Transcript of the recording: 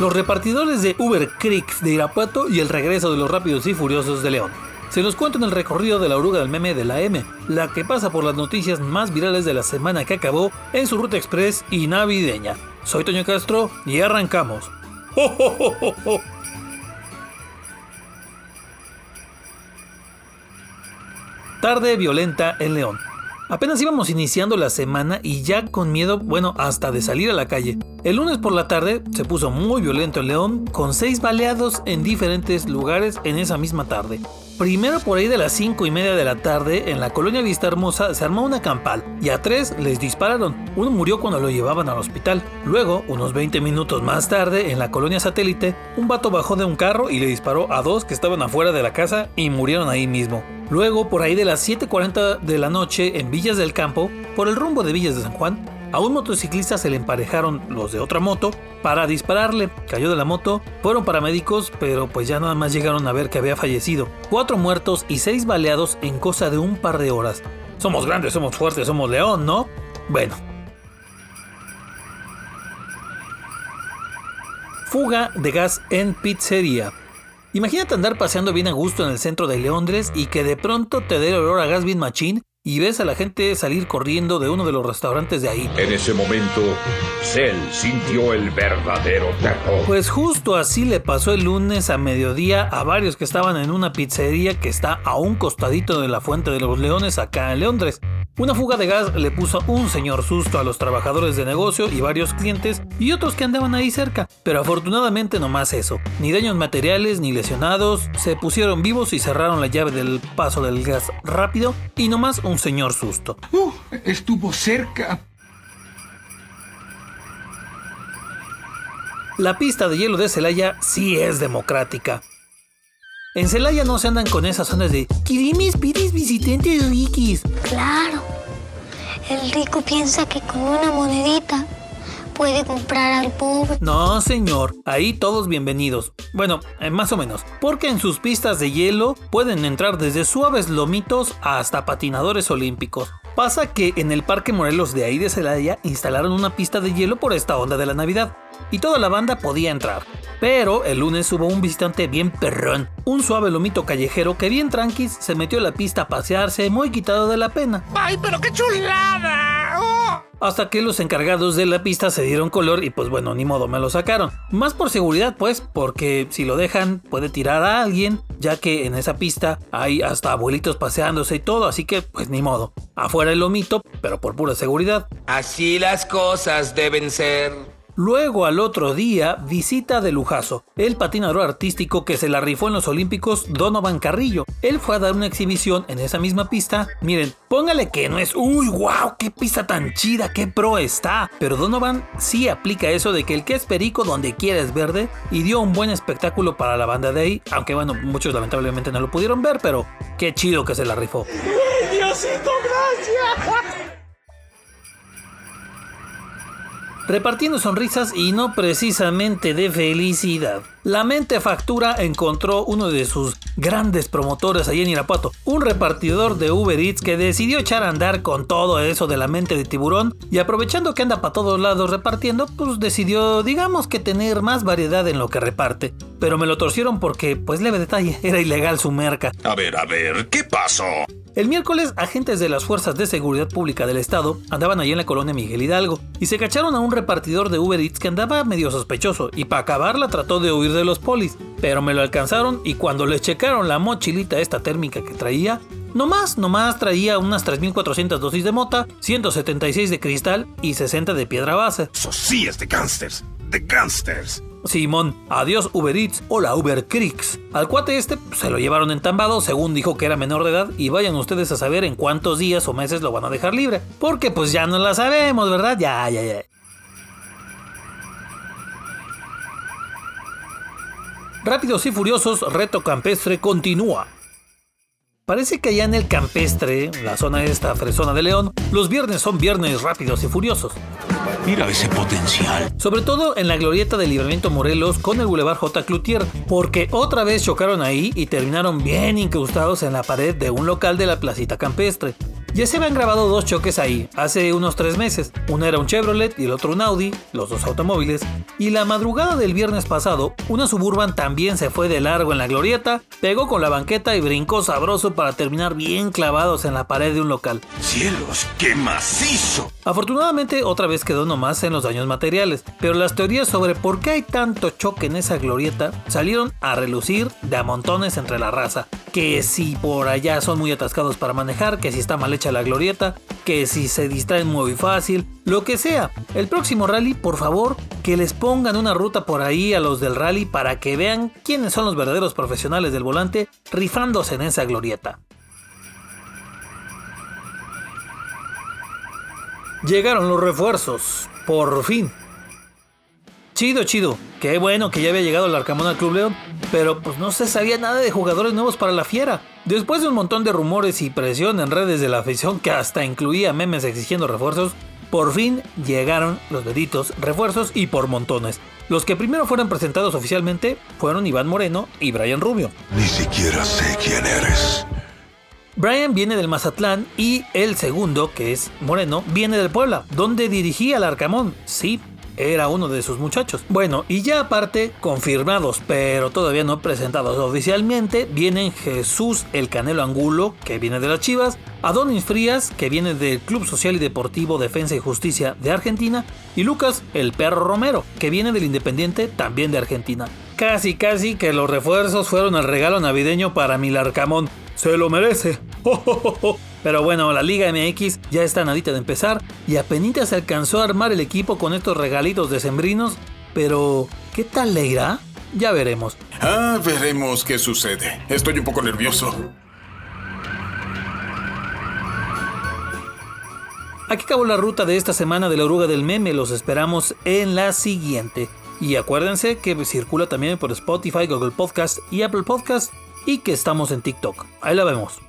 los repartidores de Uber Creeks de Irapuato y el regreso de los Rápidos y Furiosos de León. Se los cuento en el recorrido de la oruga del meme de la M, la que pasa por las noticias más virales de la semana que acabó en su ruta express y navideña. Soy Toño Castro y arrancamos. Tarde violenta en León. Apenas íbamos iniciando la semana y ya con miedo, bueno, hasta de salir a la calle. El lunes por la tarde se puso muy violento en León, con seis baleados en diferentes lugares en esa misma tarde. Primero por ahí de las 5 y media de la tarde, en la colonia Vista Hermosa se armó una campal y a tres les dispararon. Uno murió cuando lo llevaban al hospital. Luego, unos 20 minutos más tarde, en la colonia Satélite, un vato bajó de un carro y le disparó a dos que estaban afuera de la casa y murieron ahí mismo. Luego, por ahí de las 7.40 de la noche, en Villas del Campo, por el rumbo de Villas de San Juan, a un motociclista se le emparejaron los de otra moto para dispararle. Cayó de la moto, fueron paramédicos, pero pues ya nada más llegaron a ver que había fallecido. Cuatro muertos y seis baleados en cosa de un par de horas. Somos grandes, somos fuertes, somos león, ¿no? Bueno. Fuga de gas en pizzería. Imagínate andar paseando bien a gusto en el centro de Londres y que de pronto te dé el olor a gas bien machín y ves a la gente salir corriendo de uno de los restaurantes de ahí. En ese momento, Cell sintió el verdadero terror. Pues justo así le pasó el lunes a mediodía a varios que estaban en una pizzería que está a un costadito de la Fuente de los Leones acá en Londres. Una fuga de gas le puso un señor susto a los trabajadores de negocio y varios clientes y otros que andaban ahí cerca, pero afortunadamente no más eso. Ni daños materiales ni lesionados, se pusieron vivos y cerraron la llave del paso del gas rápido y no más un señor susto. Uh, estuvo cerca. La pista de hielo de Celaya sí es democrática. En Celaya no se andan con esas zonas de queremos pides visitantes rikis. Claro. El rico piensa que con una monedita puede comprar al pobre. No, señor, ahí todos bienvenidos. Bueno, eh, más o menos, porque en sus pistas de hielo pueden entrar desde suaves lomitos hasta patinadores olímpicos. Pasa que en el Parque Morelos de ahí de Celaya instalaron una pista de hielo por esta onda de la Navidad y toda la banda podía entrar. Pero el lunes hubo un visitante bien perrón, un suave lomito callejero que bien tranquis se metió a la pista a pasearse muy quitado de la pena. ¡Ay, pero qué chulada! Hasta que los encargados de la pista se dieron color y pues bueno, ni modo, me lo sacaron. Más por seguridad pues, porque si lo dejan puede tirar a alguien, ya que en esa pista hay hasta abuelitos paseándose y todo, así que pues ni modo. Afuera el lomito, pero por pura seguridad. Así las cosas deben ser. Luego al otro día, visita de lujazo, el patinador artístico que se la rifó en los Olímpicos, Donovan Carrillo. Él fue a dar una exhibición en esa misma pista. Miren, póngale que no es, uy, wow, qué pista tan chida, qué pro está. Pero Donovan sí aplica eso de que el que es perico donde quiera es verde y dio un buen espectáculo para la banda de ahí. Aunque bueno, muchos lamentablemente no lo pudieron ver, pero qué chido que se la rifó. ¡Diosito, gracias! Repartiendo sonrisas y no precisamente de felicidad. La mente factura encontró uno de sus grandes promotores allí en Irapuato, un repartidor de Uber Eats que decidió echar a andar con todo eso de la mente de tiburón y aprovechando que anda para todos lados repartiendo, pues decidió, digamos que tener más variedad en lo que reparte. Pero me lo torcieron porque, pues leve detalle, era ilegal su merca. A ver, a ver, ¿qué pasó? El miércoles, agentes de las Fuerzas de Seguridad Pública del Estado andaban allí en la colonia Miguel Hidalgo y se cacharon a un repartidor de Uber Eats que andaba medio sospechoso y para acabarla trató de huir de los polis, pero me lo alcanzaron y cuando le checaron la mochilita esta térmica que traía, nomás, nomás traía unas 3.400 dosis de mota, 176 de cristal y 60 de piedra base. Es de gangsters, de gangsters. Simón, adiós Uber Eats, hola Uber Creeks. Al cuate este pues, se lo llevaron entambado según dijo que era menor de edad y vayan ustedes a saber en cuántos días o meses lo van a dejar libre. Porque pues ya no la sabemos, ¿verdad? Ya, ya, ya. Rápidos y Furiosos, Reto Campestre continúa. Parece que allá en el campestre, la zona esta fresona de León, los viernes son viernes rápidos y furiosos. Mira ese potencial. Sobre todo en la glorieta del Libramiento Morelos con el Boulevard J. Cloutier, porque otra vez chocaron ahí y terminaron bien incrustados en la pared de un local de la placita campestre. Ya se habían grabado dos choques ahí, hace unos tres meses. Uno era un Chevrolet y el otro un Audi, los dos automóviles. Y la madrugada del viernes pasado, una Suburban también se fue de largo en la glorieta, pegó con la banqueta y brincó sabroso para terminar bien clavados en la pared de un local. ¡Cielos, qué macizo! Afortunadamente otra vez quedó nomás en los daños materiales, pero las teorías sobre por qué hay tanto choque en esa glorieta salieron a relucir de a montones entre la raza. Que si por allá son muy atascados para manejar, que si está mal hecha la glorieta, que si se distraen muy fácil, lo que sea. El próximo rally, por favor, que les pongan una ruta por ahí a los del rally para que vean quiénes son los verdaderos profesionales del volante rifándose en esa glorieta. Llegaron los refuerzos, por fin. Chido, chido. Qué bueno que ya había llegado el Arcamón al Club León, pero pues no se sabía nada de jugadores nuevos para la fiera. Después de un montón de rumores y presión en redes de la afición que hasta incluía memes exigiendo refuerzos, por fin llegaron los deditos refuerzos y por montones. Los que primero fueron presentados oficialmente fueron Iván Moreno y Brian Rubio. Ni siquiera sé quién eres. Brian viene del Mazatlán y el segundo, que es Moreno, viene del Puebla, donde dirigía al Arcamón. Sí, era uno de sus muchachos. Bueno, y ya aparte, confirmados, pero todavía no presentados oficialmente, vienen Jesús el Canelo Angulo, que viene de las Chivas, Adonis Frías, que viene del Club Social y Deportivo Defensa y Justicia de Argentina, y Lucas el Perro Romero, que viene del Independiente, también de Argentina. Casi, casi que los refuerzos fueron el regalo navideño para Milarcamón. Se lo merece. Pero bueno, la Liga MX ya está nadita de empezar y apenas se alcanzó a armar el equipo con estos regalitos decembrinos. Pero, ¿qué tal le irá? Ya veremos. Ah, veremos qué sucede. Estoy un poco nervioso. Aquí acabó la ruta de esta semana de la oruga del meme. Los esperamos en la siguiente. Y acuérdense que circula también por Spotify, Google Podcast y Apple Podcast y que estamos en TikTok. Ahí la vemos.